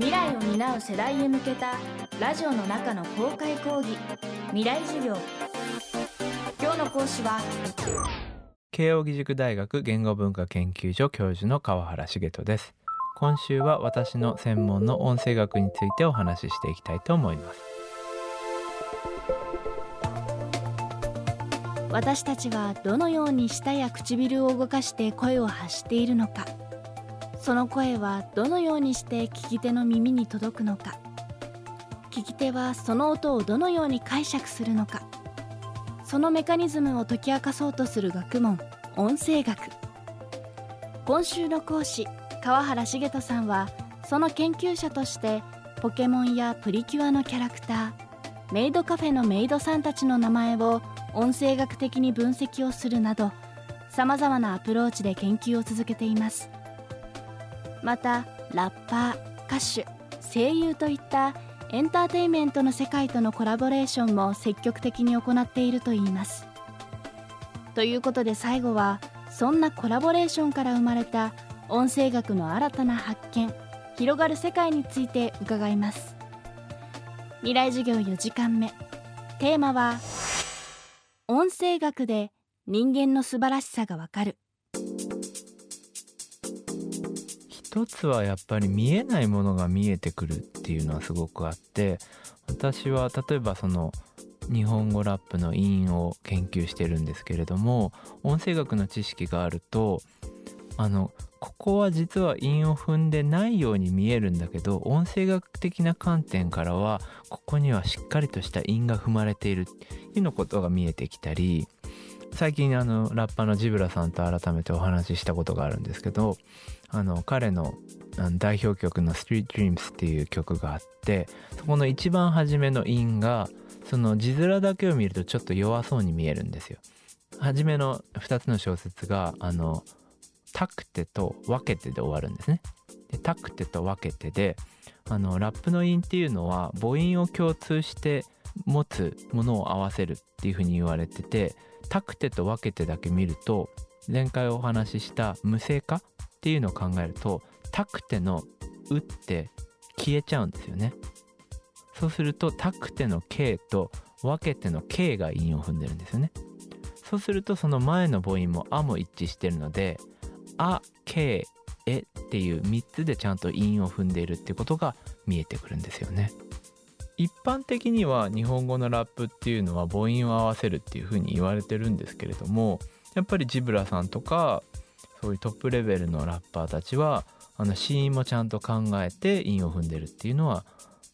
未来を担う世代へ向けたラジオの中の公開講義。未来授業。今日の講師は慶應義塾大学言語文化研究所教授の川原茂人です。今週は私の専門の音声学についてお話ししていきたいと思います。私たちはどのように舌や唇を動かして声を発しているのかその声はどのようにして聞き手の耳に届くのか。聞き手はその音をどのように解釈するのか。そのメカニズムを解き明かそうとする学問音声学。今週の講師川原茂人さんはその研究者としてポケモンやプリキュアのキャラクターメイドカフェのメイドさんたちの名前を音声学的に分析をするなどさまざまなアプローチで研究を続けています。またラッパー歌手声優といったエンターテインメントの世界とのコラボレーションも積極的に行っているといいます。ということで最後はそんなコラボレーションから生まれた音声学の新たな発見広がる世界について伺います。未来授業4時間目。テーマは音声学で人間の素晴らしさがわかる。一つはやっぱり見えないものが見えてくるっていうのはすごくあって私は例えばその日本語ラップの韻を研究してるんですけれども音声学の知識があるとあのここは実は韻を踏んでないように見えるんだけど音声学的な観点からはここにはしっかりとした韻が踏まれているっていうのことが見えてきたり最近あのラッパーのジブラさんと改めてお話ししたことがあるんですけどあの彼の代表曲の「Street Dreams」っていう曲があってそこの一番初めの韻がその字面だけを見るとちょっと弱そうに見えるんですよ。初めの2つの小説があのタクテと分けてで終わるんですね。でタクテと分けてであのラップの韻っていうのは母音を共通して持つものを合わせるっていうふうに言われててタクテと分けてだけ見ると前回お話しした無声化っていうのを考えるとタクテの「う」って消えちゃうんですよね。そうするとタクテの K と分けての K が韻を踏んでるんですよね。そうするとその前の母音も「あ」も一致してるので「あ」「K」「え」っていう3つでちゃんと韻を踏んでいるってことが見えてくるんですよね。一般的には日本語のラップっていうのは母音を合わせるっていうふうに言われてるんですけれどもやっぱりジブラさんとかそういうトップレベルのラッパーたちはあの子音もちゃんと考えて韻を踏んでるっていうのは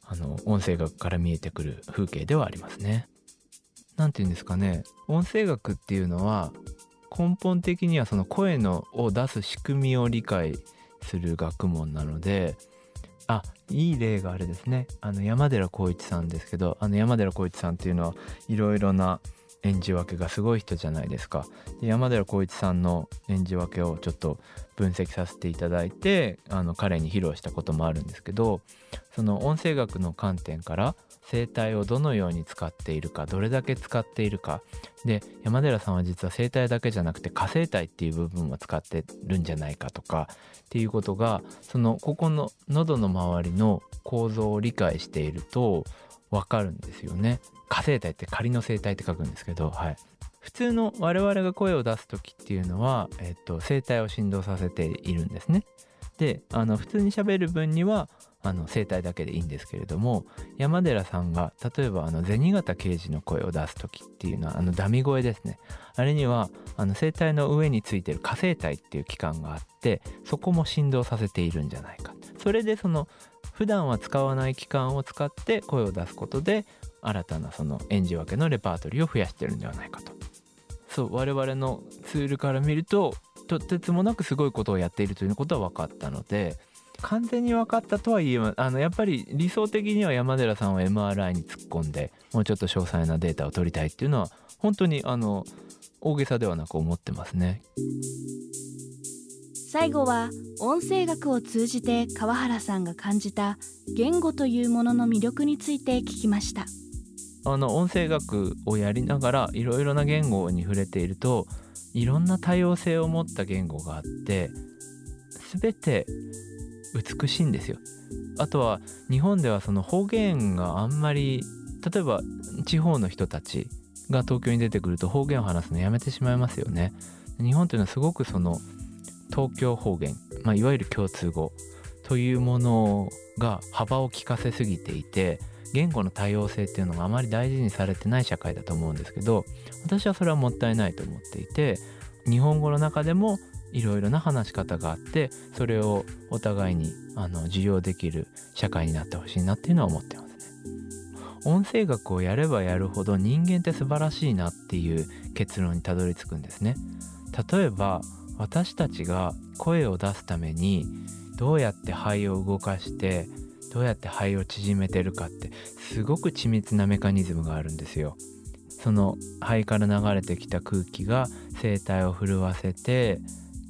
あの音声学から見えてくる風景ではありますね。なんて言うんですかね音声学っていうのは根本的にはその声のを出す仕組みを理解する学問なのであいい例があれですね。あの山寺宏一さんですけどあの山寺宏一さんっていうのはいろいろな演じ分けがすごい人じゃないですか。で山寺宏一さんの演じ分けをちょっと分析させていただいてあの彼に披露したこともあるんですけどその音声学の観点から声帯をどのように使っているかどれだけ使っているか。で山寺さんは実は声帯だけじゃなくて下声帯っていう部分も使ってるんじゃないかとかっていうことがそのここの喉の周りの構造を理解していると分かるんですよね。下声帯って仮の声帯って書くんですけど、はい、普通の我々が声を出す時っていうのは、えっと、声帯を振動させているんですね。であの普通に喋る分にはあの声帯だけでいいんですけれども山寺さんが例えばあの銭形刑事の声を出す時っていうのはあのダミ声ですねあれにはあの声帯の上についてる下声帯っていう器官があってそこも振動させているんじゃないかそれでその普段は使わない器官を使って声を出すことで新たなその演じ分けのレパートリーを増やしてるんではないかと。そう我々のツールから見るととてつもなくすごいことをやっているということは分かったので完全に分かったとはいえあのやっぱり理想的には山寺さんは MRI に突っ込んでもうちょっと詳細なデータを取りたいっていうのは本当にあの大げさではなく思ってますね。最後は音声学を通じて川原さんが感じた言語というものの魅力について聞きましたあの音声学をやりながらいろいろな言語に触れているといろんな多様性を持った言語があって全て美しいんですよ。あとは日本ではその方言があんまり例えば地方の人たちが東京に出てくると方言を話すのやめてしまいますよね。日本というのはすごくその東京方言、まあ、いわゆる共通語というものが幅を利かせすぎていて言語の多様性っていうのがあまり大事にされてない社会だと思うんですけど私はそれはもったいないと思っていて日本語の中でもいろいろな話し方があってそれをお互いにあの受容できる社会になってほしいなっていうのは思ってますね。音声学をやればやるほど人間って素晴らしいなっていう結論にたどり着くんですね。例えば私たちが声を出すためにどうやって肺を動かしてどうやって肺を縮めてるかってすごく緻密なメカニズムがあるんですよ。その肺から流れてきた空気が声帯を震わせて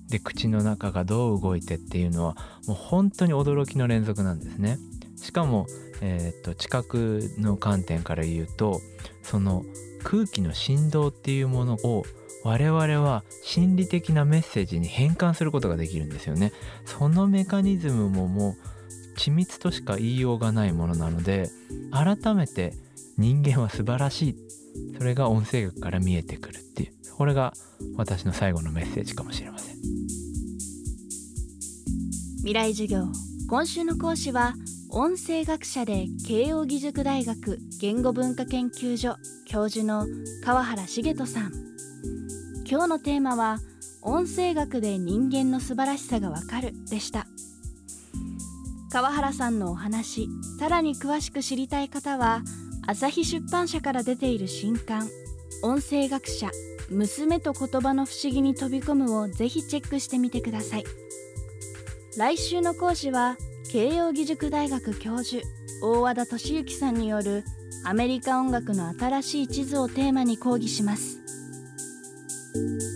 で口の中がどう動いてっていうのはもう本当に驚きの連続なんですね。しかも、えー、っと知覚の観点から言うとその空気の振動っていうものを我々は心理的なメッセージに変換することができるんですよね。そのメカニズムももう緻密としか言いようがないものなので改めて人間は素晴らしい。それが音声学から見えてくるっていう。これが私の最後のメッセージかもしれません。未来授業今週の講師は音声学者で慶應義塾大学言語文化研究所教授の川原茂人さん。今日のテーマは音声学で人間の素晴らしさがわかるでした。川原さんのお話さらに詳しく知りたい方は朝日出版社から出ている新刊音声学者娘と言葉の不思議に飛び込むをぜひチェックしてみてください。来週の講師は慶應義塾大学教授大和田敏之さんによるアメリカ音楽の新しい地図をテーマに講義します。Thank you.